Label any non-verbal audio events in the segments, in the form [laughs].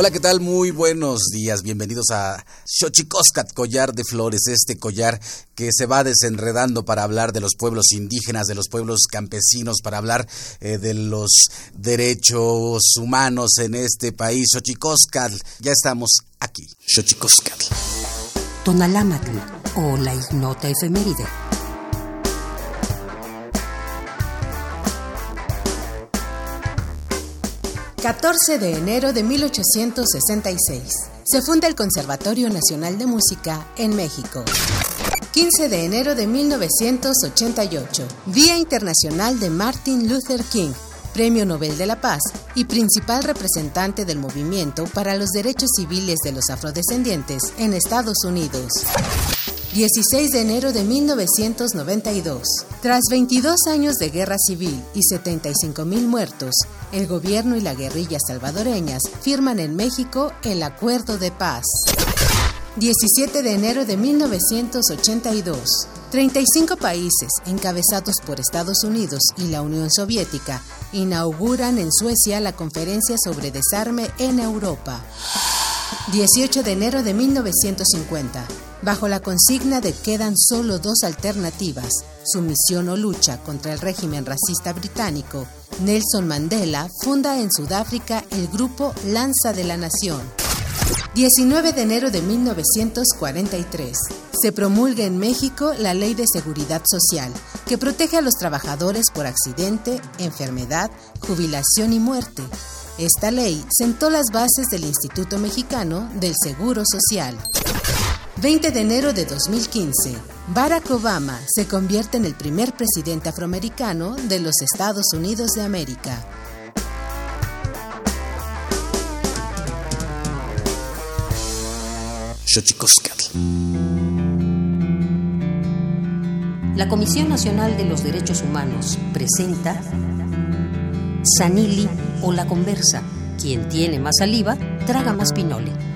Hola, ¿qué tal? Muy buenos días. Bienvenidos a Xochicoscat, collar de flores, este collar que se va desenredando para hablar de los pueblos indígenas, de los pueblos campesinos, para hablar eh, de los derechos humanos en este país. Xochicoscat, ya estamos aquí. Xochicoscat. Tonalámatl o la ignota efeméride. 14 de enero de 1866. Se funda el Conservatorio Nacional de Música en México. 15 de enero de 1988. Día Internacional de Martin Luther King, Premio Nobel de la Paz y principal representante del movimiento para los derechos civiles de los afrodescendientes en Estados Unidos. 16 de enero de 1992. Tras 22 años de guerra civil y 75 mil muertos, el gobierno y la guerrilla salvadoreñas firman en México el Acuerdo de Paz. 17 de enero de 1982. 35 países, encabezados por Estados Unidos y la Unión Soviética, inauguran en Suecia la Conferencia sobre Desarme en Europa. 18 de enero de 1950. Bajo la consigna de quedan solo dos alternativas, sumisión o lucha contra el régimen racista británico, Nelson Mandela funda en Sudáfrica el grupo Lanza de la Nación. 19 de enero de 1943. Se promulga en México la Ley de Seguridad Social, que protege a los trabajadores por accidente, enfermedad, jubilación y muerte. Esta ley sentó las bases del Instituto Mexicano del Seguro Social. 20 de enero de 2015, Barack Obama se convierte en el primer presidente afroamericano de los Estados Unidos de América. La Comisión Nacional de los Derechos Humanos presenta Sanili o la conversa. Quien tiene más saliva, traga más pinole.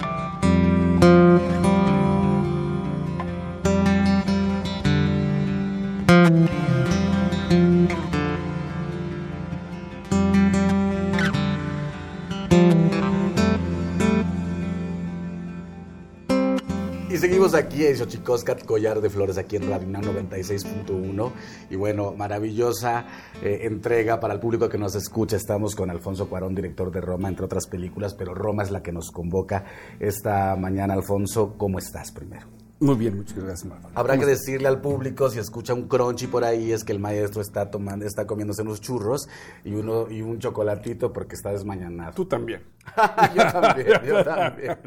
Aquí en Xochicoscat, Collar de Flores, aquí en Radio 96.1. Y bueno, maravillosa eh, entrega para el público que nos escucha. Estamos con Alfonso Cuarón, director de Roma, entre otras películas, pero Roma es la que nos convoca esta mañana. Alfonso, ¿cómo estás primero? Muy bien, muchas gracias, Habrá que decirle al público, si escucha un crunchy por ahí, es que el maestro está tomando, está comiéndose unos churros y uno y un chocolatito porque está desmañanado. Tú también. [laughs] yo también, yo [laughs] también.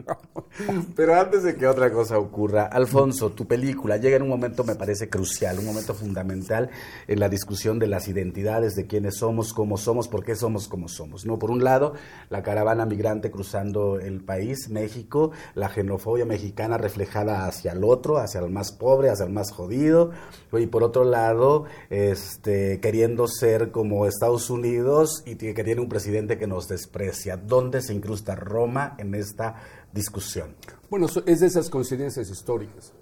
Pero antes de que otra cosa ocurra, Alfonso, tu película llega en un momento, me parece crucial, un momento fundamental en la discusión de las identidades, de quiénes somos, cómo somos, por qué somos como somos. ¿no? Por un lado, la caravana migrante cruzando el país, México, la xenofobia mexicana reflejada hacia el otro, hacia el más pobre, hacia el más jodido, y por otro lado, este, queriendo ser como Estados Unidos y que tiene un presidente que nos desprecia. ¿Dónde se incrusta Roma en esta discusión? Bueno, es de esas coincidencias históricas.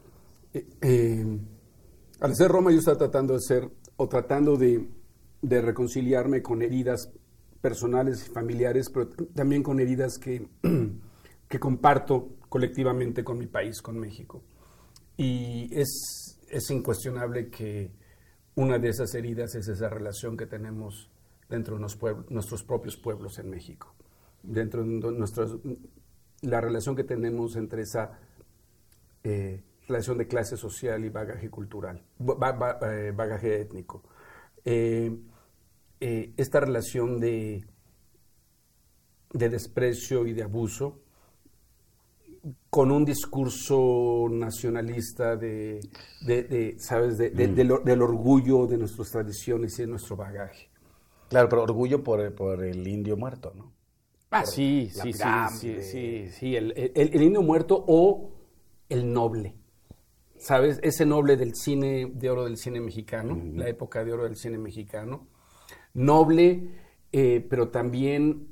Eh, eh, al ser Roma yo estaba tratando de ser, o tratando de, reconciliarme con heridas personales y familiares, pero también con heridas que, [clears throat] que comparto colectivamente con mi país, con México. Y es, es incuestionable que una de esas heridas es esa relación que tenemos dentro de nuestros propios pueblos en México, dentro de nuestros, la relación que tenemos entre esa eh, relación de clase social y bagaje cultural, eh, bagaje étnico. Eh, esta relación de, de desprecio y de abuso con un discurso nacionalista de, ¿sabes? Mm. del, orgullo de nuestras tradiciones y de nuestro bagaje. Claro, pero orgullo por, por el indio muerto, ¿no? Ah, sí, sí, sí, sí, sí, el, indio muerto o el noble. ¿Sabes? Ese noble del cine, de oro del cine mexicano, la época de oro del cine mexicano. Noble, eh, pero también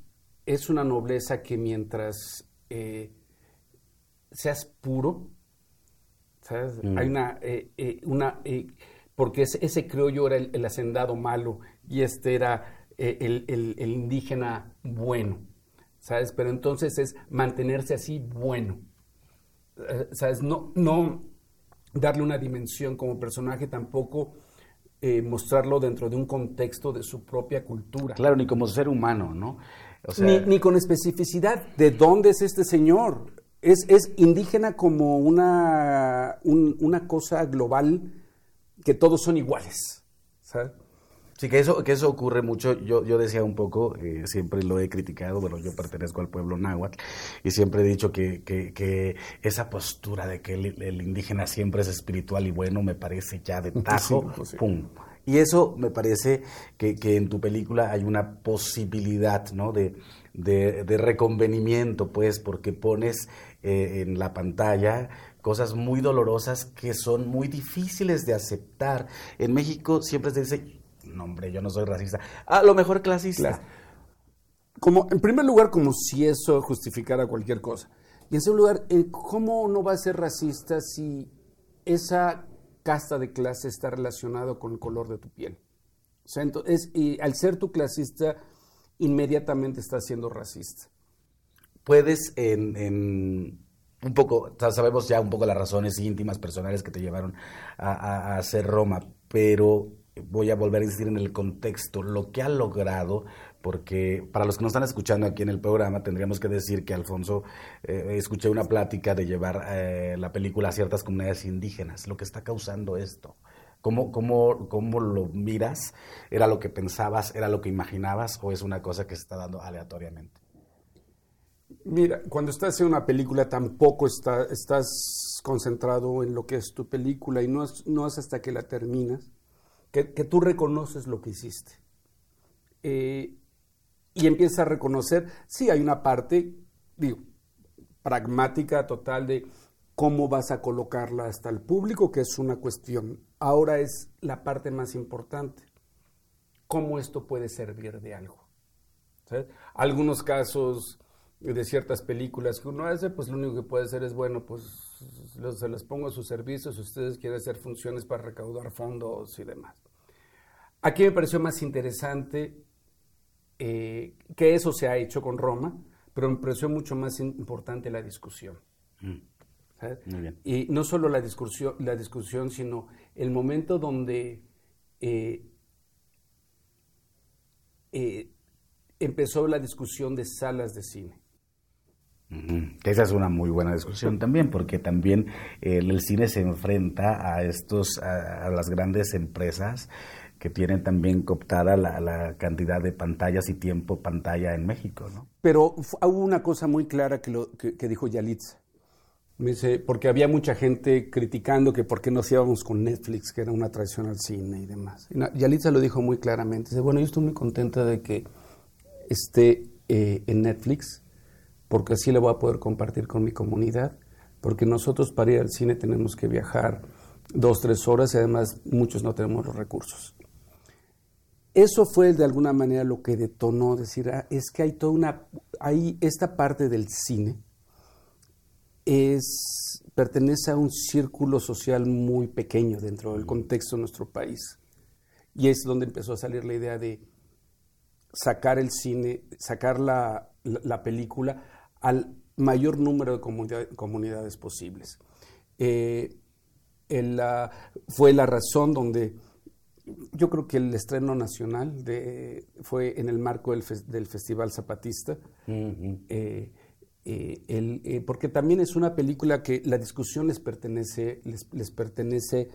es una nobleza que mientras eh, seas puro, ¿sabes? Mm. Hay una, eh, eh, una eh, porque ese, ese criollo era el, el hacendado malo y este era eh, el, el- el indígena bueno, ¿sabes? Pero entonces es mantenerse así bueno, eh, ¿sabes? No, no darle una dimensión como personaje, tampoco eh, mostrarlo dentro de un contexto de su propia cultura. Claro, ni como ser humano, ¿no? O sea, ni, ni con especificidad de dónde es este señor. Es, es indígena como una, un- una cosa global que todos son iguales. ¿sabes? Sí, que eso, que eso ocurre mucho. Yo, yo decía un poco, eh, siempre lo he criticado, bueno, yo pertenezco al pueblo náhuatl y siempre he dicho que, que, que esa postura de que el, el indígena siempre es espiritual y bueno me parece ya de [laughs] tajo, Sí, pues sí. pum. Y eso me parece que, que en tu película hay una posibilidad, ¿no? De, de, de reconvenimiento, pues, porque pones eh, en la pantalla cosas muy dolorosas que son muy difíciles de aceptar. En México siempre se dice, no hombre, yo no soy racista. A lo mejor clasista. Claro. Como, en primer lugar, como si eso justificara cualquier cosa. Y en segundo lugar, ¿cómo no va a ser racista si esa casta de clase está relacionado con el color de tu piel? O sea, entonces, y al ser tu clasista, inmediatamente estás siendo racista. Puedes en, en un poco, sabemos ya un poco las razones íntimas, personales que te llevaron a, a- a hacer Roma, pero voy a volver a insistir en el contexto, lo que ha logrado, porque para los que nos están escuchando aquí en el programa, tendríamos que decir que Alfonso, eh, escuché una plática de llevar eh, la película a ciertas comunidades indígenas, lo que está causando esto. ¿Cómo, cómo, ¿Cómo lo miras? ¿Era lo que pensabas? ¿Era lo que imaginabas? ¿O es una cosa que se está dando aleatoriamente? Mira, cuando estás en una película tampoco está- estás concentrado en lo que es tu película y no es, no es hasta que la terminas que, tú reconoces lo que hiciste. Eh, y empiezas a reconocer, sí, hay una parte, digo, pragmática total de cómo vas a colocarla hasta el público, que es una cuestión. Ahora es la parte más importante, cómo esto puede servir de algo. Algunos casos de ciertas películas que uno hace, pues lo único que puede hacer es, bueno, pues los- se las pongo a su servicio si ustedes quieren hacer funciones para recaudar fondos y demás. Aquí me pareció más interesante eh, que eso se ha hecho con Roma, pero me pareció mucho más importante la discusión. bien. Y no solo la discusión, la discusión sino el momento donde eh, eh, empezó la discusión de salas de cine. Esa es una muy buena discusión también, porque también eh, el cine se enfrenta a estos, a, las grandes empresas que tienen también cooptada la, la cantidad de pantallas y tiempo pantalla en México, ¿no? Pero hubo una cosa muy clara que, lo, que, dijo Yalitza. Me dice, porque había mucha gente criticando que por qué nos íbamos con Netflix, que era una traición al cine y demás. Y Yalitza lo dijo muy claramente. Dice, bueno, yo estoy muy contenta de que esté eh, en Netflix, porque así lo voy a poder compartir con mi comunidad, porque nosotros para ir al cine tenemos que viajar dos, tres horas y además muchos no tenemos los recursos. Eso fue de alguna manera lo que detonó decir, ah, es que hay toda una, hay esta parte del cine es pertenece a un círculo social muy pequeño dentro del contexto de nuestro país. Y es donde empezó a salir la idea de sacar el cine, sacar la, la- la película al mayor número de comunidad- comunidades posibles. Eh, el, la- fue la razón donde yo creo que el estreno nacional de, fue en el marco del, fes- del Festival Zapatista, eh, eh, el- porque también es una película que la discusión les pertenece, les, les pertenece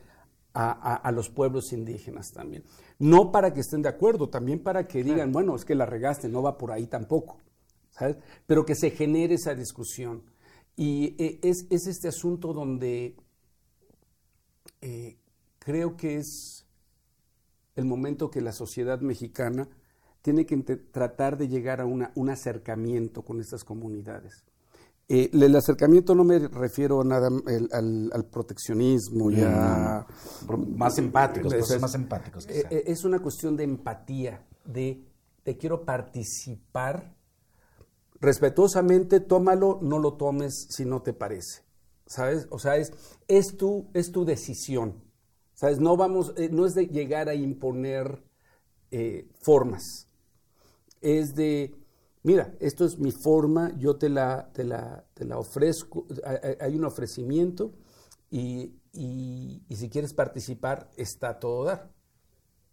a, a- a los pueblos indígenas también. No para que estén de acuerdo, también para que digan, bueno, es que la regaste, no va por ahí tampoco, ¿sabes? Pero que se genere esa discusión. Y eh, es, es este asunto donde eh, creo que es el momento que la sociedad mexicana tiene que tratar de llegar a una- un acercamiento con estas comunidades. Eh, el acercamiento no me refiero a nada el- al, al proteccionismo y a... Más empáticos, Es- más empáticos. quizá. es una cuestión de empatía, de, de quiero participar respetuosamente, tómalo, no lo tomes si no te parece. ¿Sabes? O sea, es, es, tu, es tu decisión. ¿Sabes? No, vamos, eh, no es de llegar a imponer eh, formas. Es de, mira, esto es mi forma, yo te la, te la, te la ofrezco, hay un ofrecimiento y, y, si quieres participar, está todo dar.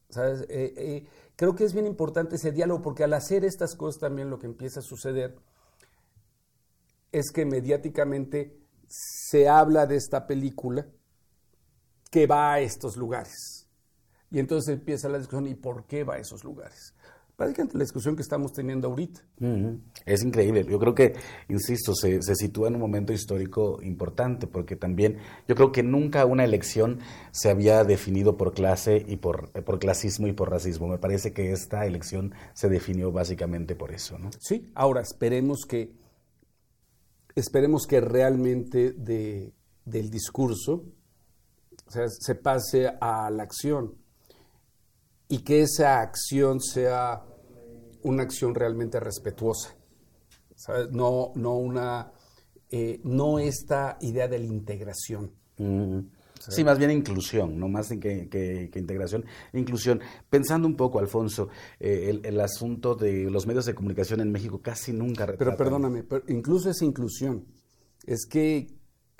¿Sabes? Eh, creo que es bien importante ese diálogo porque al hacer estas cosas también lo que empieza a suceder es que mediáticamente se habla de esta película que va a estos lugares. Y entonces empieza la discusión, ¿y por qué va a esos lugares? Prácticamente la discusión que estamos teniendo ahorita. Es increíble. Yo creo que, insisto, se, se, sitúa en un momento histórico importante, porque también yo creo que nunca una elección se había definido por clase y por, por clasismo y por racismo. Me parece que esta elección se definió básicamente por eso, ¿no? Sí, ahora esperemos que, esperemos que realmente de, del discurso se pase a la acción y que esa acción sea una acción realmente respetuosa. No, no, una, eh, no esta idea de la integración. Sí, más bien inclusión, no más que, que, integración. Inclusión. Pensando un poco, Alfonso, eh, el, asunto de los medios de comunicación en México casi nunca Pero perdóname, pero incluso esa inclusión es que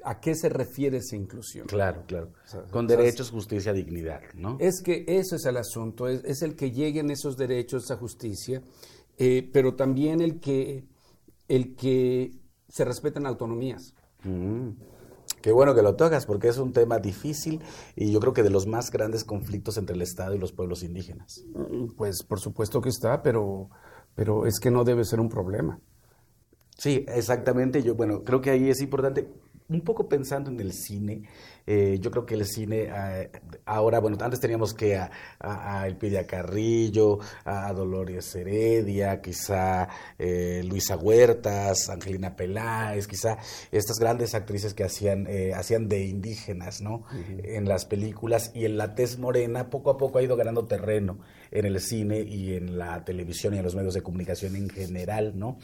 ¿A qué se refiere esa inclusión? Claro, claro. Con derechos, justicia, dignidad, ¿no? Es que eso es el asunto, es, el que lleguen esos derechos, esa justicia, eh, pero también el que, el que se respeten autonomías. Mm. Qué bueno que lo tocas, porque es un tema difícil y yo creo que de los más grandes conflictos entre el Estado y los pueblos indígenas. Mm, pues por supuesto que está, pero, pero es que no debe ser un problema. Sí, exactamente. Yo, bueno, creo que ahí es importante un poco pensando en el cine, eh, yo creo que el cine eh, ahora, bueno, antes teníamos que a, a, Elpidia Carrillo, a Dolores Heredia, quizá eh, Luisa Huertas, Angelina Peláez, quizá estas grandes actrices que hacían, hacían de indígenas, ¿no? En las películas y en la tez morena poco a poco ha ido ganando terreno en el cine y en la televisión y en los medios de comunicación en general, ¿no?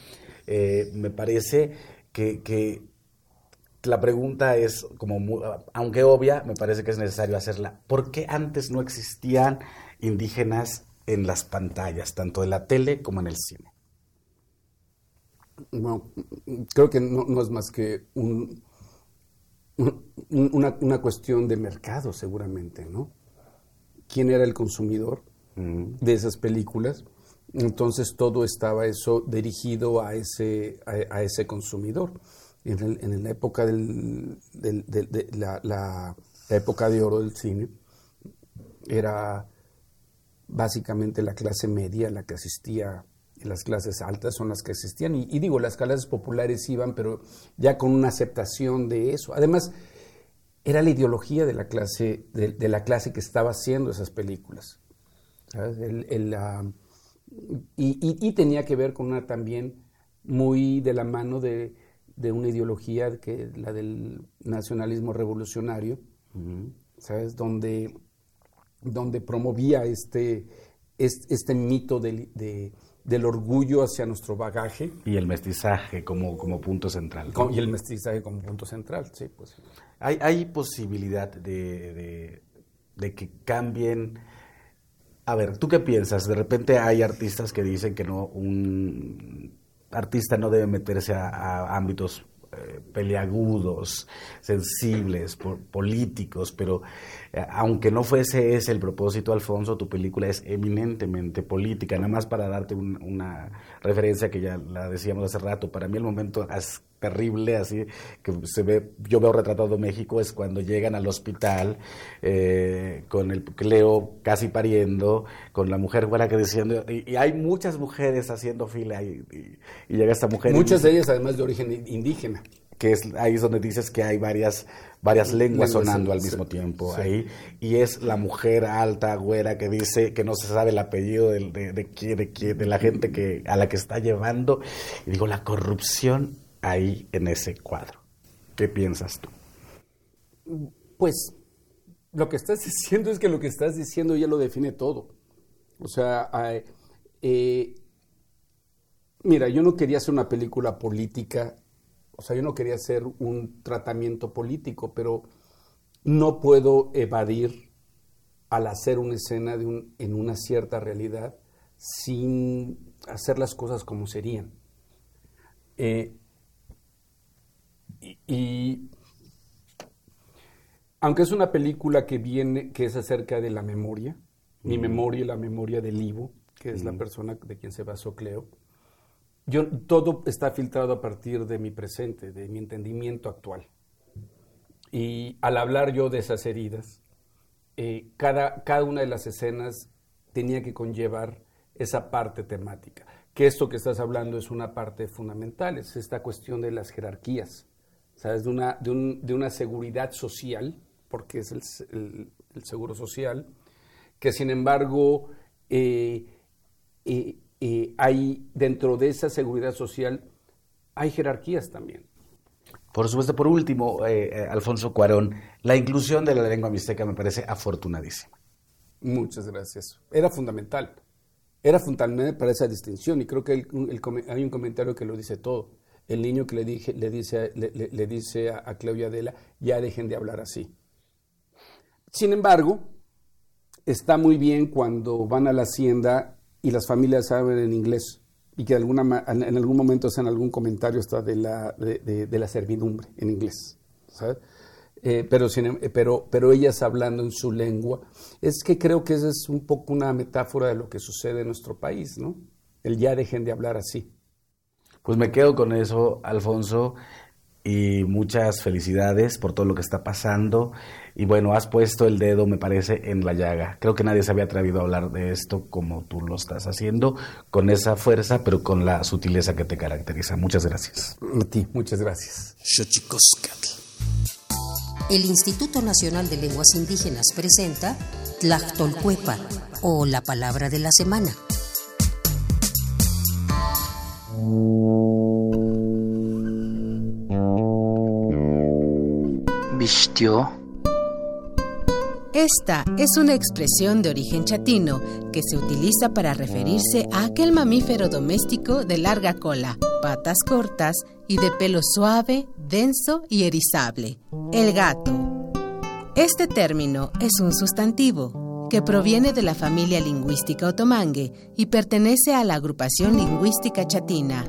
me parece que, que la pregunta es, como aunque obvia, me parece que es necesario hacerla. ¿Por qué antes no existían indígenas en las pantallas, tanto en la tele como en el cine? Bueno, creo que no, es más que un, una, cuestión de mercado, seguramente, ¿no? ¿Quién era el consumidor mm. de esas películas? Entonces todo estaba eso dirigido a ese, a ese consumidor en, la época del, de la, época de oro del cine era básicamente la clase media la que asistía y las clases altas son las que asistían. Y, digo las clases populares iban pero ya con una aceptación de eso. Además era la ideología de la clase de, la clase que estaba haciendo esas películas y, y, tenía que ver con una también muy de la mano de de una ideología que la del nacionalismo revolucionario, ¿sabes? Donde, donde promovía este, este, mito del, del orgullo hacia nuestro bagaje. Y el mestizaje como, como punto central. y el mestizaje como punto central, sí. Pues. ¿Hay, hay posibilidad de, de que cambien... A ver, ¿tú qué piensas? De repente hay artistas que dicen que no, un artista no debe meterse a, ámbitos eh, peleagudos, sensibles, políticos, pero aunque no fuese ese el propósito, Alfonso, tu película es eminentemente política. Nada más para darte una referencia que ya la decíamos hace rato, para mí el momento es terrible, así que se ve, yo veo retratado México es cuando llegan al hospital eh, con el Cleo casi pariendo, con la mujer buena que diciendo, y, hay muchas mujeres haciendo fila y, y, llega esta mujer. Muchas de ellas además de origen indígena que es ahí es donde dices que hay varias varias lenguas sonando al mismo tiempo ahí. Y es la mujer alta güera que dice que no se sabe el apellido de, de, de, de, la gente que a la que está llevando. Y digo la corrupción ahí en ese cuadro. Qué piensas tú pues lo que estás [laughs] diciendo es que lo que estás diciendo ya lo define todo. O sea eh, Mira, yo no quería hacer una película política, o sea, yo no quería hacer un tratamiento político, pero no puedo evadir al hacer una escena de un, en una cierta realidad sin hacer las cosas como serían. Eh, y, aunque es una película que viene, que es acerca de la memoria, mi memoria y la memoria del Ivo, que es la persona de quien se basó Cleo, yo, todo está filtrado a partir de mi presente, de mi entendimiento actual. Y al hablar yo de esas heridas, eh, cada, cada una de las escenas tenía que conllevar esa parte temática. Que esto que estás hablando es una parte fundamental, es esta cuestión de las jerarquías, ¿sabes? De una, de, un, de una seguridad social, porque es el, el, seguro social, que sin embargo eh, eh, eh, hay dentro de esa seguridad social hay jerarquías también. Por supuesto, por último, Alfonso Cuarón, la inclusión de la lengua mixteca me parece afortunadísima. Muchas gracias. Era fundamental. Era fundamental para esa distinción y creo que hay un comentario que lo dice todo. El niño que le, dije, le dice, le, dice a, a Claudia Adela, ya dejen de hablar así. Sin embargo, está muy bien cuando van a la hacienda y las familias hablan en inglés y que alguna, en algún momento hacen algún comentario hasta de la, de, la servidumbre en inglés. Eh, pero, eh, pero, pero ellas hablando en su lengua. Es que creo que esa es un poco una metáfora de lo que sucede en nuestro país, ¿no? El ya dejen de hablar así. Pues me quedo con eso, Alfonso, y muchas felicidades por todo lo que está pasando. Y bueno, has puesto el dedo, me parece, en la llaga. Creo que nadie se había atrevido a hablar de esto como tú lo estás haciendo, con esa fuerza, pero con la sutileza que te caracteriza. Muchas gracias. A ti, muchas gracias. El Instituto Nacional de Lenguas Indígenas presenta Tlactolcuepa, o la palabra de la semana. Esta es una expresión de origen chatino que se utiliza para referirse a aquel mamífero doméstico de larga cola, patas cortas y de pelo suave, denso y erizable, el gato. Este término es un sustantivo que proviene de la familia lingüística otomangue y pertenece a la agrupación lingüística chatina.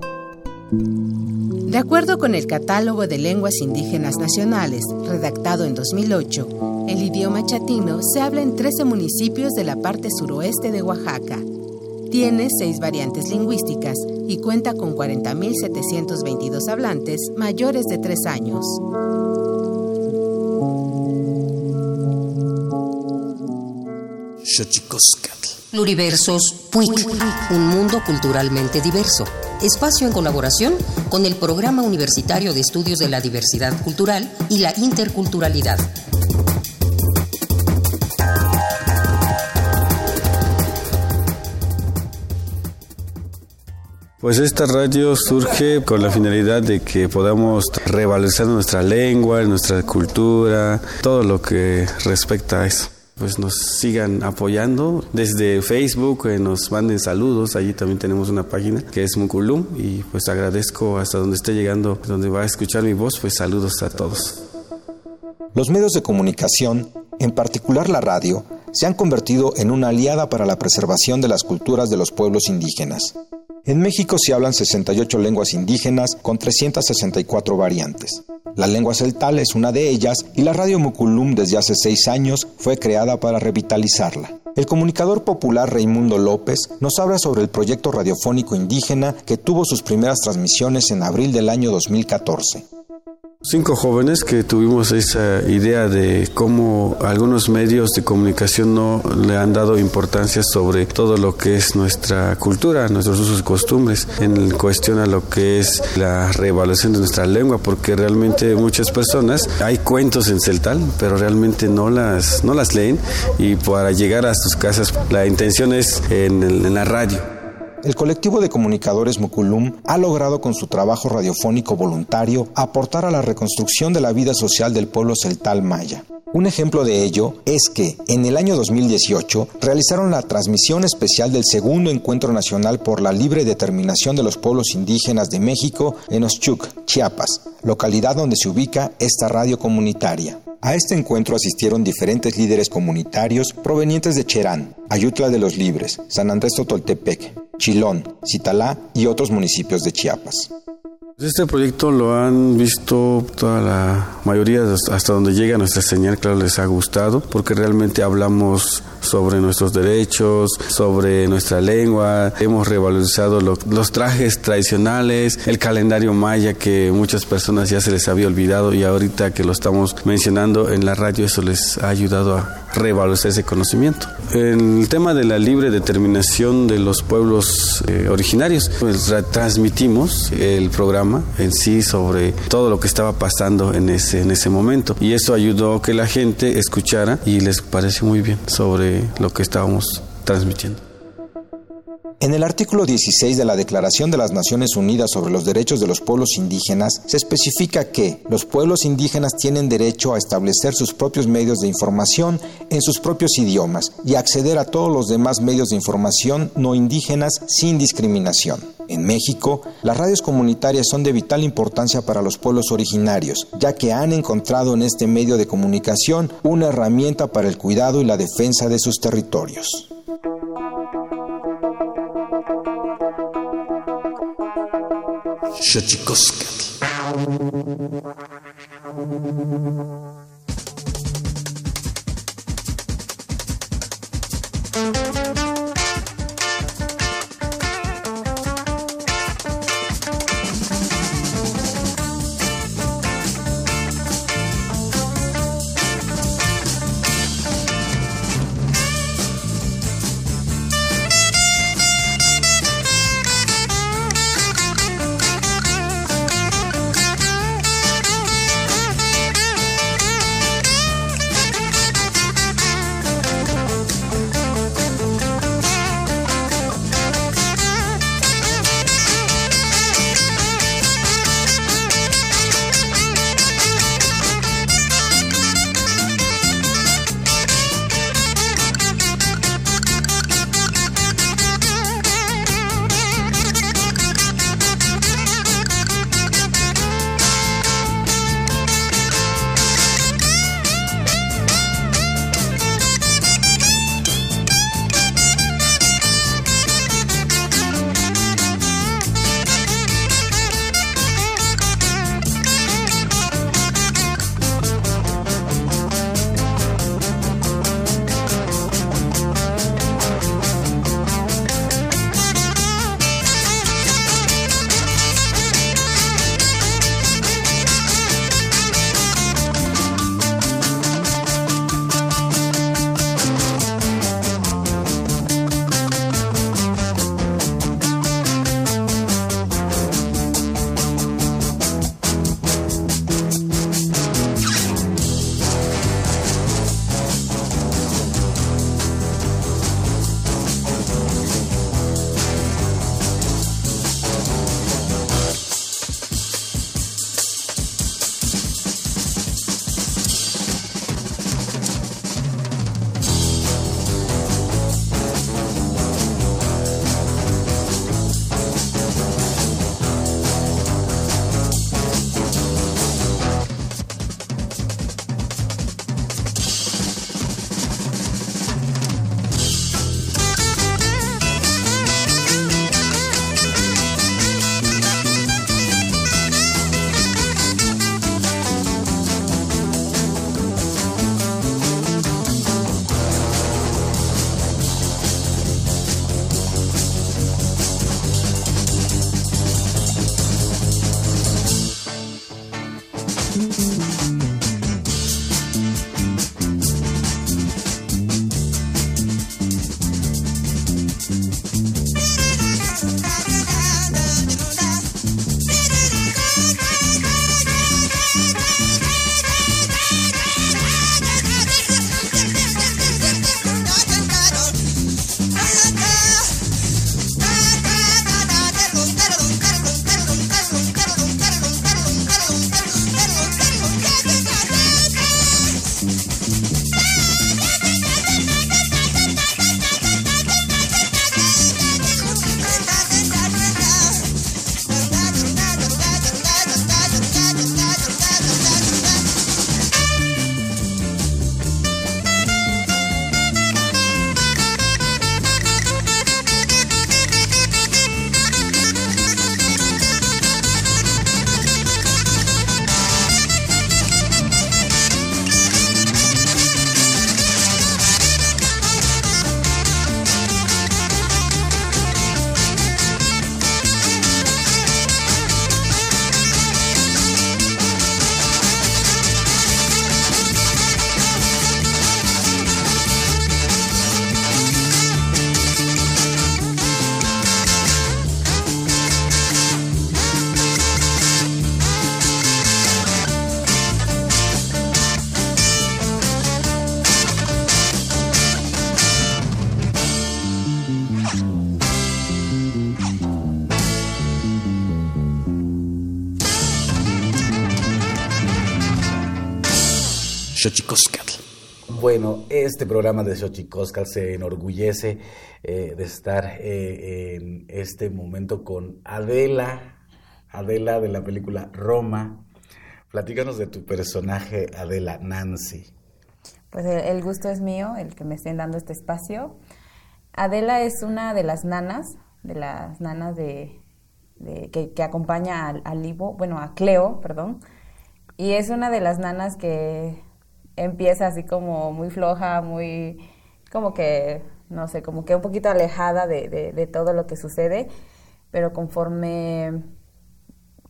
De acuerdo con el Catálogo de Lenguas Indígenas Nacionales, redactado en 2008, el idioma chatino se habla en 13 municipios de la parte suroeste de Oaxaca. Tiene seis variantes lingüísticas y cuenta con 40.722 hablantes mayores de 3 años. Pluriversos PUIC, un mundo culturalmente diverso. Espacio en colaboración con el Programa Universitario de Estudios de la Diversidad Cultural y la Interculturalidad. Pues esta radio surge con la finalidad de que podamos revalorizar nuestra lengua, nuestra cultura, todo lo que respecta a eso pues nos sigan apoyando desde Facebook, eh, nos manden saludos, allí también tenemos una página que es Muculum y pues agradezco hasta donde esté llegando, donde va a escuchar mi voz, pues saludos a todos. Los medios de comunicación, en particular la radio, se han convertido en una aliada para la preservación de las culturas de los pueblos indígenas. En México se hablan 68 lenguas indígenas con 364 variantes. La lengua celtal es una de ellas y la radio Muculum desde hace seis años fue creada para revitalizarla. El comunicador popular Raimundo López nos habla sobre el proyecto radiofónico indígena que tuvo sus primeras transmisiones en abril del año 2014. Cinco jóvenes que tuvimos esa idea de cómo algunos medios de comunicación no le han dado importancia sobre todo lo que es nuestra cultura, nuestros usos y costumbres, en cuestión a lo que es la reevaluación de nuestra lengua, porque realmente muchas personas, hay cuentos en celtal, pero realmente no las, no las leen y para llegar a sus casas la intención es en, en la radio el colectivo de comunicadores Muculum ha logrado con su trabajo radiofónico voluntario aportar a la reconstrucción de la vida social del pueblo celtal maya. Un ejemplo de ello es que en el año 2018 realizaron la transmisión especial del segundo encuentro nacional por la libre determinación de los pueblos indígenas de México en Oshchuk, Chiapas, localidad donde se ubica esta radio comunitaria. A este encuentro asistieron diferentes líderes comunitarios provenientes de Cherán, Ayutla de los Libres, San Andrés Totoltepec, Chilón, Citalá y otros municipios de Chiapas. Este proyecto lo han visto toda la mayoría hasta donde llega nuestra señal, claro, les ha gustado porque realmente hablamos sobre nuestros derechos, sobre nuestra lengua, hemos revalorizado los trajes tradicionales, el calendario maya que muchas personas ya se les había olvidado y ahorita que lo estamos mencionando en la radio eso les ha ayudado a revalorizar ese conocimiento. En el tema de la libre determinación de los pueblos eh, originarios, pues transmitimos el programa en sí sobre todo lo que estaba pasando en ese, en ese momento y eso ayudó que la gente escuchara y les pareció muy bien sobre lo que estábamos transmitiendo. En el artículo 16 de la Declaración de las Naciones Unidas sobre los Derechos de los Pueblos Indígenas se especifica que los pueblos indígenas tienen derecho a establecer sus propios medios de información en sus propios idiomas y acceder a todos los demás medios de información no indígenas sin discriminación. En México, las radios comunitarias son de vital importancia para los pueblos originarios, ya que han encontrado en este medio de comunicación una herramienta para el cuidado y la defensa de sus territorios. Xochicóscatl. Bueno, este programa de Xochicoscal se enorgullece eh, de estar eh, en este momento con Adela, Adela de la película Roma. Platícanos de tu personaje, Adela Nancy. Pues el, gusto es mío, el que me estén dando este espacio. Adela es una de las nanas, de las nanas de, que, acompaña al, al bueno, a Cleo, perdón. Y es una de las nanas que empieza así como muy floja, muy como que, no sé, como que un poquito alejada de, de, todo lo que sucede, pero conforme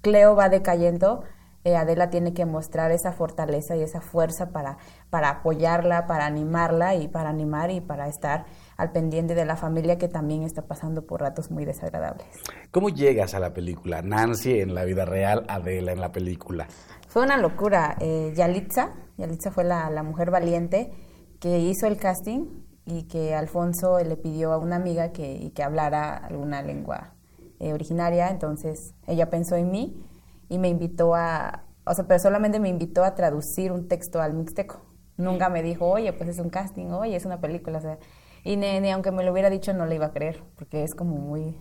Cleo va decayendo, eh, Adela tiene que mostrar esa fortaleza y esa fuerza para, para apoyarla, para animarla y para animar y para estar al pendiente de la familia que también está pasando por ratos muy desagradables. ¿Cómo llegas a la película? Nancy en la vida real, Adela en la película. Fue una locura. Eh, Yalitza, Yalitza fue la, mujer valiente que hizo el casting y que Alfonso le pidió a una amiga que, que hablara alguna lengua eh, originaria. Entonces ella pensó en mí y me invitó a, o sea, pero solamente me invitó a traducir un texto al mixteco. Nunca me dijo, oye, pues es un casting, oye, es una película. O sea, y ni, aunque me lo hubiera dicho, no le iba a creer, porque es como muy,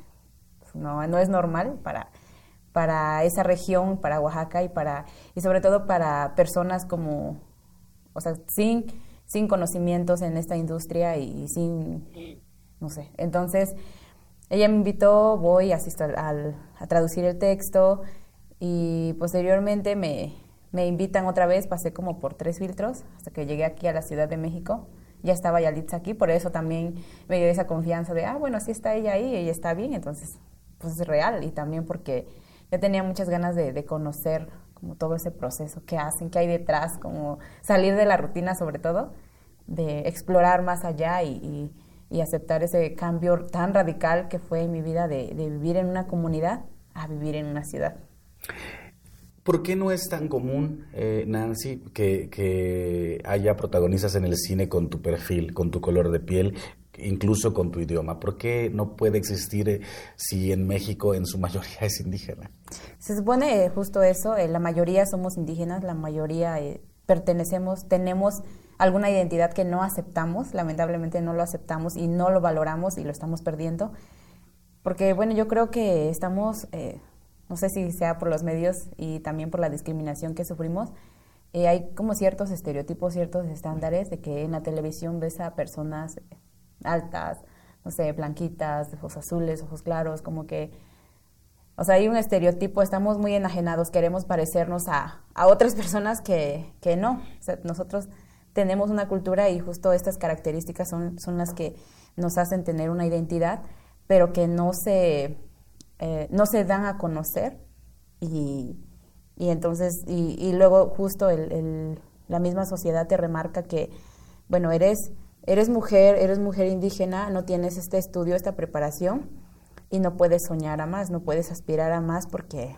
no, no es normal para para esa región, para Oaxaca y para y sobre todo para personas como, o sea, sin, sin conocimientos en esta industria y, sin, no sé. Entonces, ella me invitó, voy, asisto al, a traducir el texto y posteriormente me, me invitan otra vez, pasé como por tres filtros hasta que llegué aquí a la Ciudad de México. Ya estaba Yalitza aquí, por eso también me dio esa confianza de, ah, bueno, sí está ella ahí, ella está bien, entonces, pues es real. Y también porque yo tenía muchas ganas de, conocer como todo ese proceso, qué hacen, qué hay detrás, como salir de la rutina sobre todo, de explorar más allá y, aceptar ese cambio tan radical que fue en mi vida de, vivir en una comunidad a vivir en una ciudad. ¿Por qué no es tan común, eh, Nancy, que, que, haya protagonistas en el cine con tu perfil, con tu color de piel, incluso con tu idioma. ¿Por qué no puede existir eh, si en México en su mayoría [laughs] es indígena? Se supone eh, justo eso, eh, la mayoría somos indígenas, la mayoría pertenecemos, tenemos alguna identidad que no aceptamos, lamentablemente no lo aceptamos y no lo valoramos y lo estamos perdiendo. Porque bueno, yo creo que estamos, no sé si sea por los medios y también por la discriminación que sufrimos, hay como ciertos estereotipos, ciertos estándares de que en la televisión ves a personas altas, no sé, blanquitas, ojos azules, ojos claros, como que, o sea, hay un estereotipo, estamos muy enajenados, queremos parecernos a, a otras [laughs] personas que, que no. O sea, nosotros tenemos una cultura y justo estas características son, son las que nos hacen tener una identidad, pero que no se, eh, no se dan a conocer y, y entonces, y, y luego justo el, el, la misma sociedad te remarca que, bueno, eres eres mujer, eres mujer indígena, no tienes este estudio, esta preparación y no puedes soñar a más, no puedes aspirar a más porque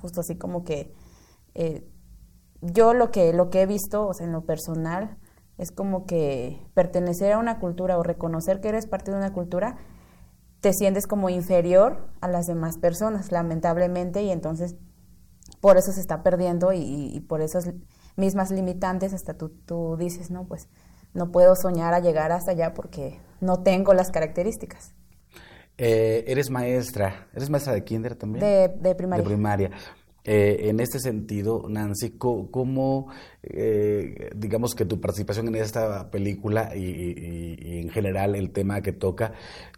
justo así como que eh, yo lo que, lo que he visto, o sea, en lo personal, es como que pertenecer a una cultura o reconocer que eres parte de una cultura, te sientes como inferior a las demás personas, lamentablemente, y entonces por eso se está perdiendo y, por esas mismas limitantes hasta tú, tú dices, no, pues no puedo soñar a llegar hasta allá porque no tengo las características. Eh, eres maestra, ¿eres maestra de kinder también? De, primaria. De primaria. Eh, en este sentido, Nancy, ¿cómo, eh, digamos que tu participación en esta película y, en general el tema que toca,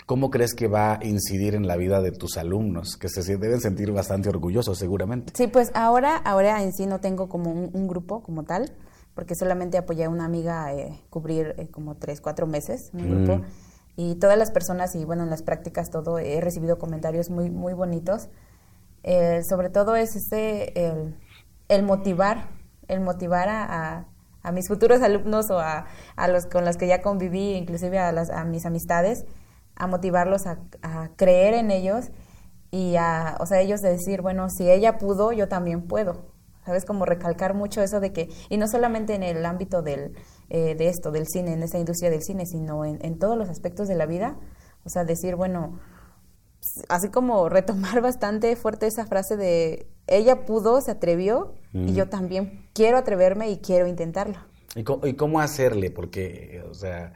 cómo crees que va a incidir en la vida de tus alumnos, que se deben sentir bastante orgullosos seguramente? Sí, pues ahora, ahora en sí no tengo como un grupo como tal, porque solamente apoyé a una amiga a eh, cubrir eh, como tres, cuatro meses en un grupo. Mm. Y todas las personas, y bueno, en las prácticas todo, he recibido comentarios muy, muy bonitos. Eh, sobre todo es este, el, motivar, el motivar a, a, mis futuros alumnos o a, a, los con los que ya conviví, inclusive a, las, a mis amistades, a motivarlos a, a creer en ellos y a, o sea, ellos de decir, bueno, si ella pudo, yo también puedo. ¿Sabes? Como recalcar mucho eso de que, y no solamente en el ámbito del, eh, de esto, del cine, en esa industria del cine, sino en, todos los aspectos de la vida, o sea, decir, bueno, así como retomar [laughs] bastante fuerte esa frase de ella pudo, se atrevió y yo también quiero atreverme y quiero intentarlo. ¿Y cómo, hacerle? Porque, o sea,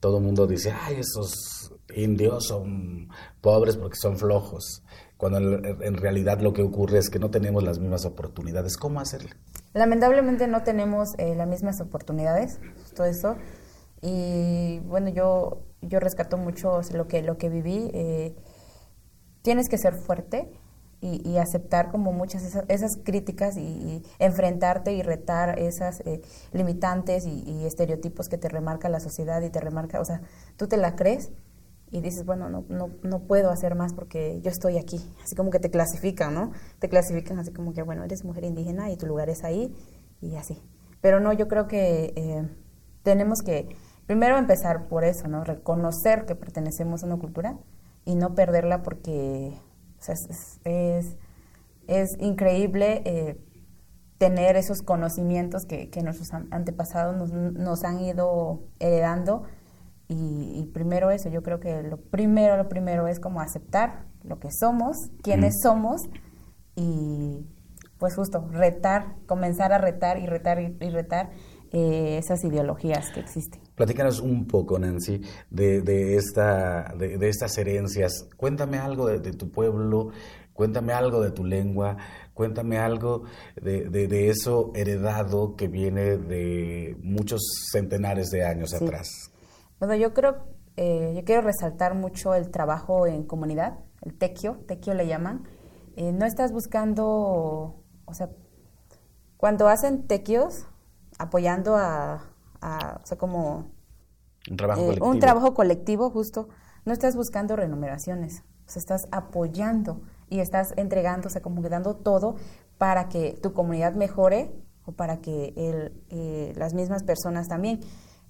todo el mundo dice, ay, esos indios son pobres porque son flojos, cuando en realidad lo que ocurre es que no tenemos las mismas oportunidades. ¿Cómo hacerle? Lamentablemente no tenemos eh, las mismas oportunidades, todo eso. Y bueno, yo, yo rescato mucho lo que, lo que viví. Eh, tienes que ser fuerte, y, aceptar como muchas esas, esas críticas y, enfrentarte y retar esas eh, limitantes y, estereotipos que te remarca la sociedad y te remarca, o sea, tú te la crees y dices, bueno, no, no, no puedo hacer más porque yo estoy aquí, así como que te clasifican, ¿no? Te clasifican así como que, bueno, eres mujer indígena y tu lugar es ahí y así. Pero no, yo creo que eh, tenemos que primero empezar por eso, ¿no? Reconocer que pertenecemos a una cultura y no perderla porque es, es, increíble eh, tener esos conocimientos que, nuestros antepasados nos, han ido heredando. Y, primero eso, yo creo que lo primero, lo primero es como aceptar lo que somos, quiénes somos y pues justo retar, comenzar a retar y retar y, retar eh, esas ideologías que existen. Platícanos un poco, Nancy, de, de esta, de, estas herencias. Cuéntame algo de, tu pueblo, cuéntame algo de tu lengua, cuéntame algo de, eso heredado que viene de muchos centenares de años atrás. Bueno, yo creo, eh, yo quiero resaltar mucho el trabajo en comunidad, el tequio, tequio le llaman. Eh, no estás buscando, o sea, cuando hacen tequios, apoyando a o sea, como un trabajo, eh, colectivo. un trabajo colectivo justo, no estás buscando remuneraciones, o sea, estás apoyando y estás entregando, o sea, como que dando todo para que tu comunidad mejore o para que el, eh, las mismas personas también.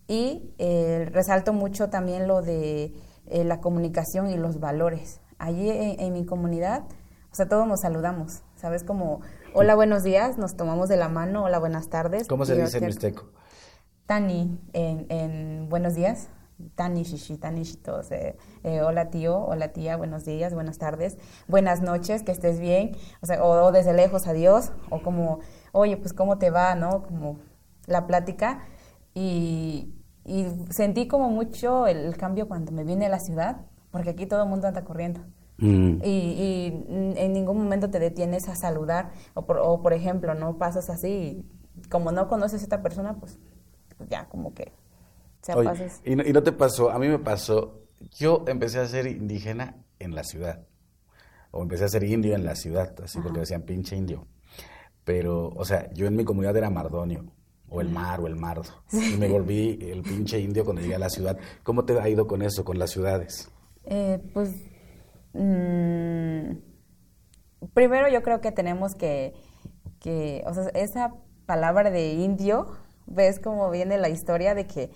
Y eh, resalto mucho también lo de la comunicación y los valores. Allí en, mi comunidad, o sea, todos nos saludamos, ¿sabes? Como, hola, buenos días, nos tomamos de la mano, hola, buenas tardes. ¿Cómo se dice en mixteco? Tani en, en buenos días. Tani, shishi, tani, shitos. Eh, eh, hola tío, hola tía, buenos días, buenas tardes, buenas noches, que estés bien. O sea, o, desde lejos, adiós. O como, oye, pues cómo te va, ¿no? Como la plática. Y, y sentí como mucho el, cambio cuando me vine a la ciudad, porque aquí todo el mundo anda corriendo. Mm. Y, y, en ningún momento te detienes a saludar. O por, o por ejemplo, no pasas así, como no conoces a esta persona, pues ya como que se y, no, te pasó, a mí me pasó, yo empecé a ser indígena en la ciudad, o empecé a ser indio en la ciudad, así porque decían pinche indio. Pero, o sea, yo en mi comunidad era mardonio, o el mar, o el mardo. Y me volví el pinche indio cuando llegué a la ciudad. ¿Cómo te ha ido con eso, con las ciudades? Eh, pues, mm, primero yo creo que tenemos que, que, o sea, esa palabra de indio ves cómo viene la historia de que,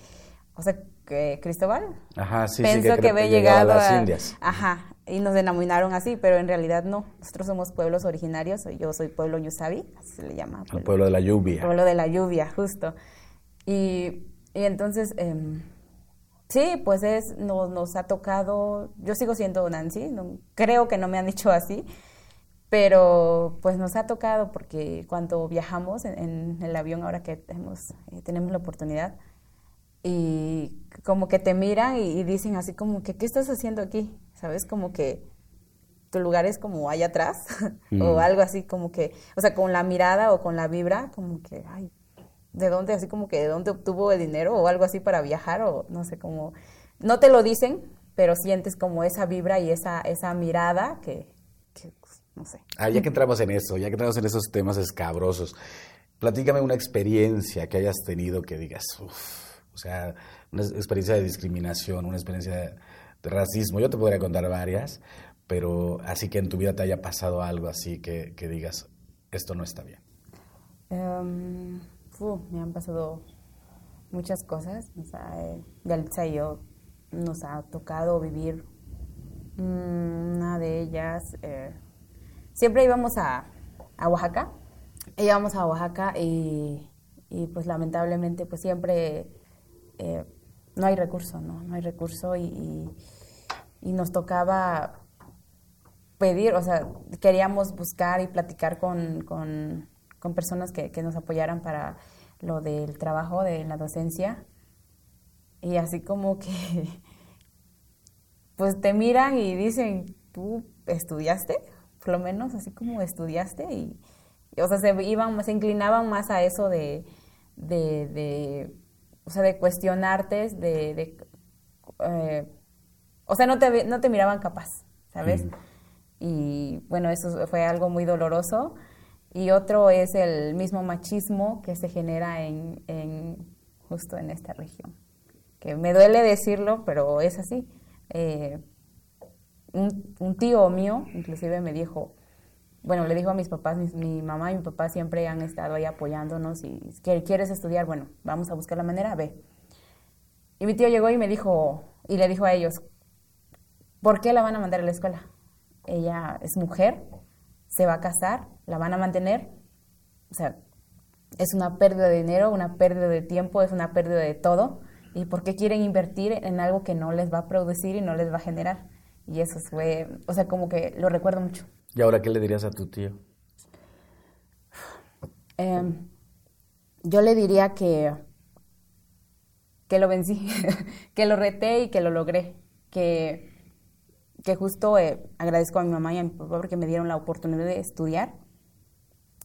o sea, que Cristóbal pensó que, había llegado a las Indias. Ajá, y nos denominaron así, pero en realidad no. Nosotros somos pueblos originarios, yo soy pueblo Ñusabi, así se le llama. El pueblo de la lluvia. Pueblo de la lluvia, justo. Y, y entonces, eh, sí, pues es, nos, nos ha tocado, yo sigo siendo Nancy, no, creo que no me han dicho así, pero pues nos ha tocado porque cuando viajamos en, el avión, ahora que tenemos, eh, tenemos la oportunidad, y como que te miran y, dicen así como que, ¿qué estás haciendo aquí? ¿Sabes? Como que tu lugar es como allá atrás [laughs] o algo así como que, o sea, con la mirada o con la vibra, como que, ay, ¿de dónde? Así como que, ¿de dónde obtuvo el dinero o algo así para viajar o no sé, como, no te lo dicen, pero sientes como esa vibra y esa, esa mirada que, no sé. Ah, ya que entramos en eso, ya que entramos en esos temas escabrosos, platícame una experiencia que hayas tenido que digas, uff, o sea, una experiencia de discriminación, una experiencia racismo. Yo te podría contar varias, pero así que en tu vida te haya pasado algo así que, digas, esto no está bien. Um, me han pasado muchas cosas. O sea, eh, y yo nos ha tocado vivir mm, una de ellas. Eh, siempre íbamos a, Oaxaca, íbamos a Oaxaca y, pues lamentablemente pues siempre eh, no hay recurso, ¿no? No hay recurso y, nos tocaba pedir, o sea, queríamos buscar y platicar con, con, personas que, nos apoyaran para lo del trabajo de la docencia y así como que pues te miran y dicen, ¿tú estudiaste? Por lo menos así como estudiaste y, o sea, se iban, se inclinaban más a eso de, de, o sea, de cuestionarte, de, eh, o sea, no te, no te miraban capaz, ¿sabes? Y bueno, eso fue algo muy doloroso. Y otro es el mismo machismo que se genera en, en justo en esta región. Que me duele decirlo, pero es así. Eh, un, tío mío, inclusive, me dijo, bueno, le dijo a mis papás, mi, mamá y mi papá siempre han estado ahí apoyándonos y quieres estudiar, bueno, vamos a buscar la manera, ve. Y mi tío llegó y me dijo, y le dijo a ellos, ¿por qué la van a mandar a la escuela? Ella es mujer, se va a casar, la van a mantener, o sea, es una pérdida de dinero, una pérdida de tiempo, es una pérdida de todo. ¿Y por qué quieren invertir en algo que no les va a producir y no les va a generar? Y eso fue, o sea, como que lo recuerdo mucho. ¿Y ahora qué le dirías a tu tío? Em, yo le diría que, que lo vencí, [laughs] que lo reté y que lo logré, que, que justo eh, agradezco a mi mamá y a mi papá porque me dieron la oportunidad de estudiar.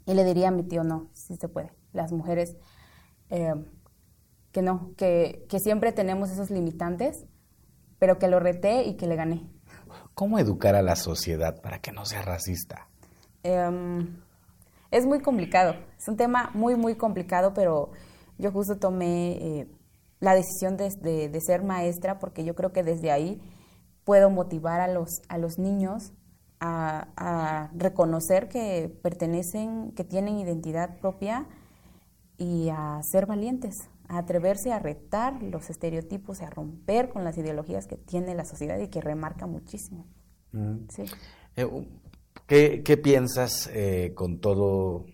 Y le diría a mi tío, no, sí se puede. Las mujeres em, que no, que, siempre tenemos esos limitantes, pero que lo reté y que le gané. ¿Cómo educar a la sociedad para que no sea racista? Em, es muy complicado, es un tema muy, muy complicado, pero yo justo tomé eh, la decisión de, ser maestra porque yo creo que desde ahí puedo motivar a los, a los niños a reconocer que pertenecen, que tienen identidad propia y a ser valientes, a atreverse a retar los estereotipos y a romper con las ideologías que tiene la sociedad y que remarca muchísimo. Eh, ¿qué, piensas eh, con todo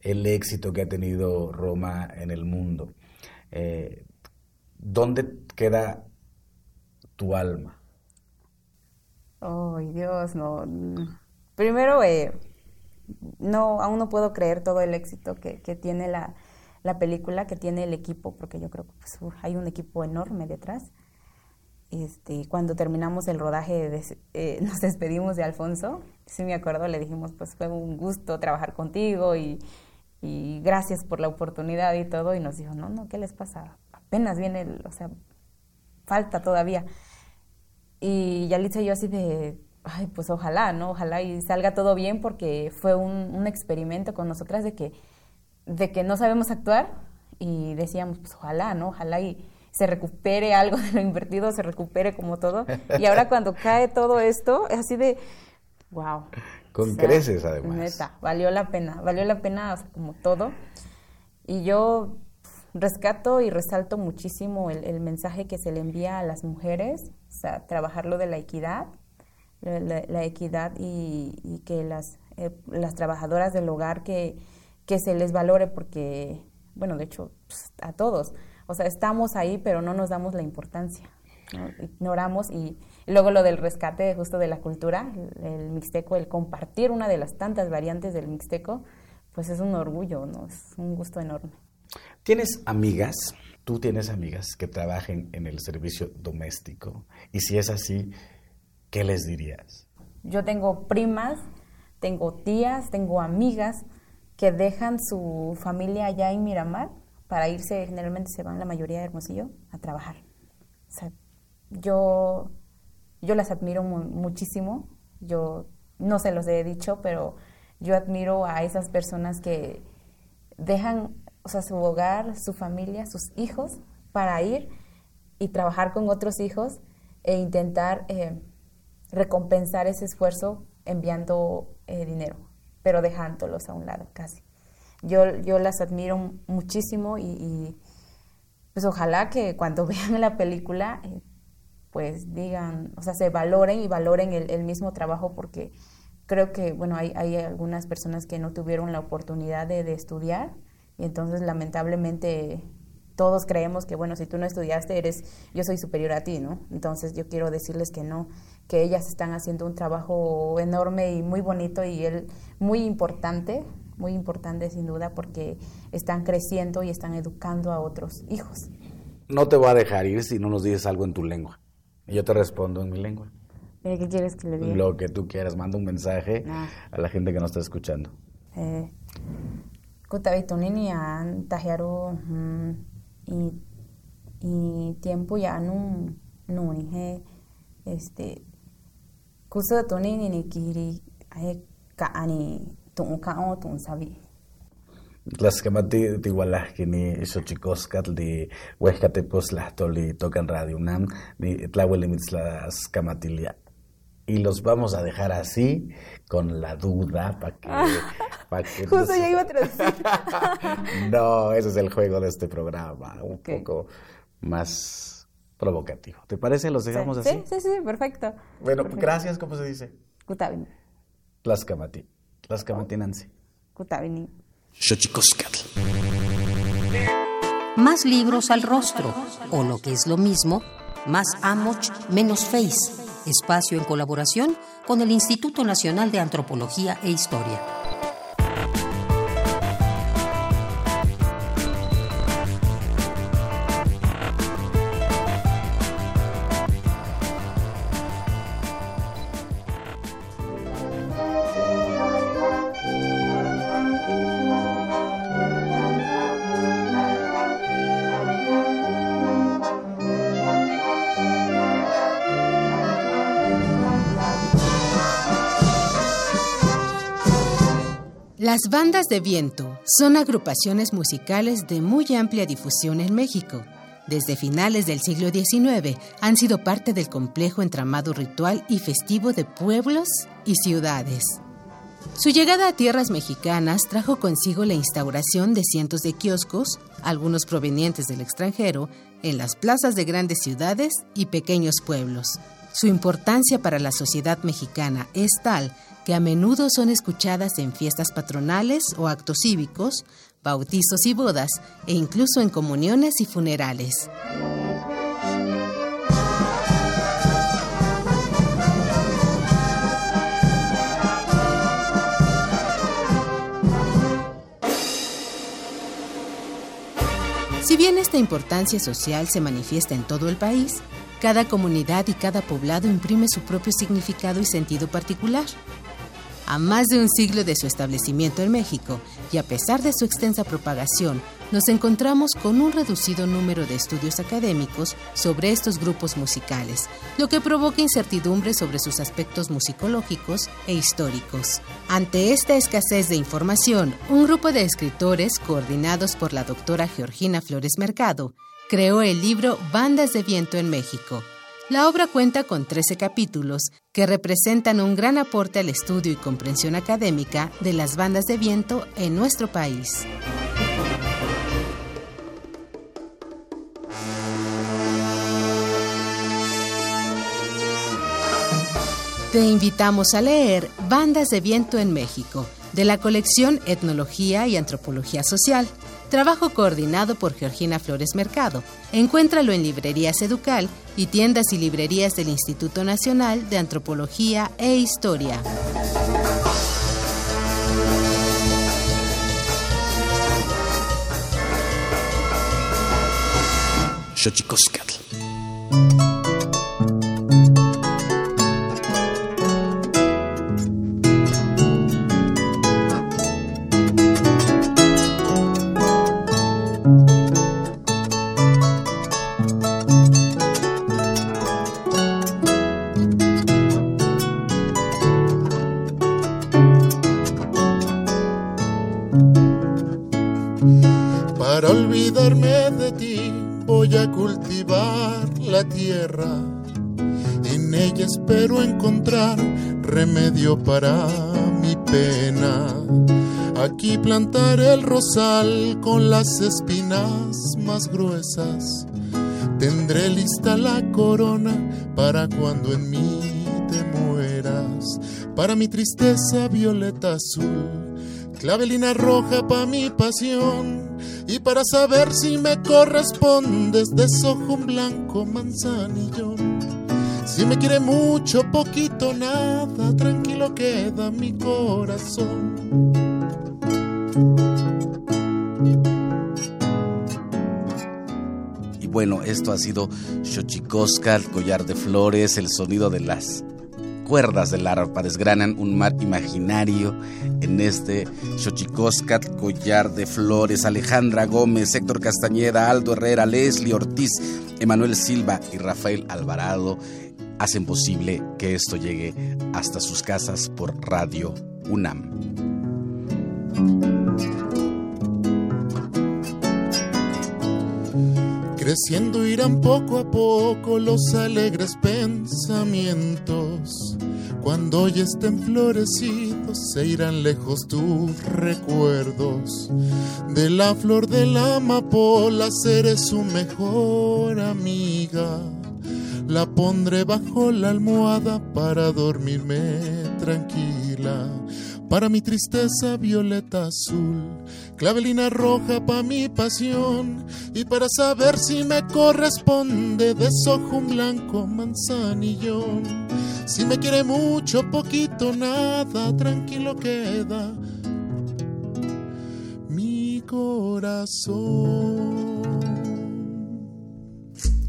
el éxito que ha tenido Roma en el mundo? Eh, ¿Dónde queda tu alma? Ay, Dios, no. Primero, no, aún no puedo creer todo el éxito que tiene la, la película que tiene el equipo, porque yo creo que pues, hay un equipo enorme detrás. Este, cuando terminamos el rodaje, eh, [laughs] nos despedimos de Alfonso. Sí me acuerdo, le dijimos, pues fue un gusto trabajar contigo y, y gracias por la oportunidad y todo. Y nos dijo, no, no, ¿qué les pasa? Apenas viene, o sea, falta todavía. Y Yalitza y yo así de, ay, pues ojalá, ¿no? Ojalá y salga todo bien porque fue un, un experimento con nosotras de que de que no sabemos actuar y decíamos, pues ojalá, ¿no? Ojalá y se recupere algo de lo invertido, se recupere como todo. Y ahora cuando [laughs] cae todo esto, es así de, wow. Con creces además. Neta, valió la pena, valió la pena como todo. Y yo rescato y resalto muchísimo el, mensaje que se le envía a las mujeres, o sea, trabajar lo de la equidad, la, equidad y, que las, eh, las trabajadoras del hogar que que se les valore porque, bueno, de hecho, pues, a todos. O sea, estamos ahí, pero no nos damos la importancia. Ignoramos y, luego lo del rescate justo de la cultura, el, mixteco, el compartir una de las tantas variantes del mixteco, pues es un orgullo, ¿no? Es un gusto enorme. ¿Tienes amigas? ¿Tú tienes amigas que trabajen en el servicio doméstico? Y si es así, ¿qué les dirías? Yo tengo primas, tengo tías, tengo amigas que dejan su familia allá en Miramar para irse, generalmente se van la mayoría de Hermosillo a trabajar. O sea, yo, yo las admiro muchísimo, yo no se los he dicho, pero yo admiro a esas personas que dejan, o sea, su hogar, su familia, sus hijos, para ir y trabajar con otros hijos e intentar eh, recompensar ese esfuerzo enviando eh, dinero pero dejándolos a un lado casi. Yo, yo las admiro muchísimo y, pues ojalá que cuando [laughs] vean la película eh, pues digan, o sea, se valoren y valoren el, mismo trabajo porque creo que, bueno, hay, hay, algunas personas que no tuvieron la oportunidad de, estudiar y entonces lamentablemente todos creemos que, bueno, si tú no estudiaste, eres, yo soy superior a ti, ¿no? Entonces yo quiero decirles que no, que ellas están haciendo un trabajo enorme y muy bonito y él muy importante, muy importante sin duda porque están creciendo y están educando a otros hijos. No te voy a dejar ir si no nos dices algo en tu lengua. Y yo te respondo en mi lengua. Eh, ¿Qué quieres que le diga? Lo que tú quieras. Manda un mensaje Ah. a la gente que nos está escuchando. Eh, an tajiaru mm, y, tiempo ya no no he este kusa tunini ni kiri ay kaani tun kao tun sabi Tlaxcamati tihualahki ni xochicoscatl di huescatepos lahtoli tocan radio UNAM ni tlahuelimitzlascamatilia. Y los vamos a dejar así con la duda para que, [laughs] pa' que justo ya iba a traducir [laughs] No, ese es el juego de este programa, un Ok. poco más provocativo. ¿Te parece? ¿Los dejamos sí, así? sí sí perfecto Bueno, gracias, ¿cómo se dice? kutavini Tlaxcamati. Tlaxcamatinansi. kutavini Xochicoscatl. Más libros al rostro, o lo que es lo mismo, más Amoch, menos Face. Espacio en colaboración con el Instituto Nacional de Antropología e Historia. Las bandas de viento son agrupaciones musicales de muy amplia difusión en México. Desde finales del siglo XIX han sido parte del complejo entramado ritual y festivo de pueblos y ciudades. Su llegada a tierras mexicanas trajo consigo la instauración de cientos de kioscos, algunos provenientes del extranjero, en las plazas de grandes ciudades y pequeños pueblos. Su importancia para la sociedad mexicana es tal que a menudo son escuchadas en fiestas patronales o actos cívicos, bautizos y bodas, e incluso en comuniones y funerales. Si bien esta importancia social se manifiesta en todo el país, cada comunidad y cada poblado imprime su propio significado y sentido particular. A más de un siglo de su establecimiento en México y a pesar de su extensa propagación, nos encontramos con un reducido número de estudios académicos sobre estos grupos musicales, lo que provoca incertidumbre sobre sus aspectos musicológicos e históricos. Ante esta escasez de información, un grupo de escritores, coordinados por la doctora Georgina Flores Mercado, creó el libro Bandas de Viento en México, la obra cuenta con 13 capítulos que representan un gran aporte al estudio y comprensión académica de las bandas de viento en nuestro país. Te invitamos a leer Bandas de Viento en México, de la colección Etnología y Antropología Social, trabajo coordinado por Georgina Flores Mercado. Encuéntralo en librerías Educal y tiendas y librerías del Instituto Nacional de Antropología e Historia. Xochicoscatl. Para mi pena. Aquí plantaré el rosal con las espinas más gruesas. Tendré lista la corona para cuando en mí te mueras. Para mi tristeza violeta azul clavelina roja pa' mi pasión y para saber si me correspondes desojo un blanco manzanillón. Si me quiere mucho, poquito, nada, tranquilo queda mi corazón. Y bueno, esto ha sido Xochicosca, collar de flores, el sonido de las cuerdas del arpa desgranan un mar imaginario en este Xochicoscat, Collar de Flores, Alejandra Gómez, Héctor Castañeda, Aldo Herrera, Leslie Ortiz, Emanuel Silva y Rafael Alvarado hacen posible que esto llegue hasta sus casas por Radio UNAM. Creciendo irán poco a poco los alegres pensamientos. Cuando ya estén florecidos se irán lejos tus recuerdos. De la flor de la amapola seré su mejor amiga. La pondré bajo la almohada para dormirme tranquila para mi tristeza violeta azul, clavelina roja para mi pasión y para saber si me corresponde desojo un blanco manzanillón. Si me quiere mucho, poquito, nada, tranquilo queda mi corazón.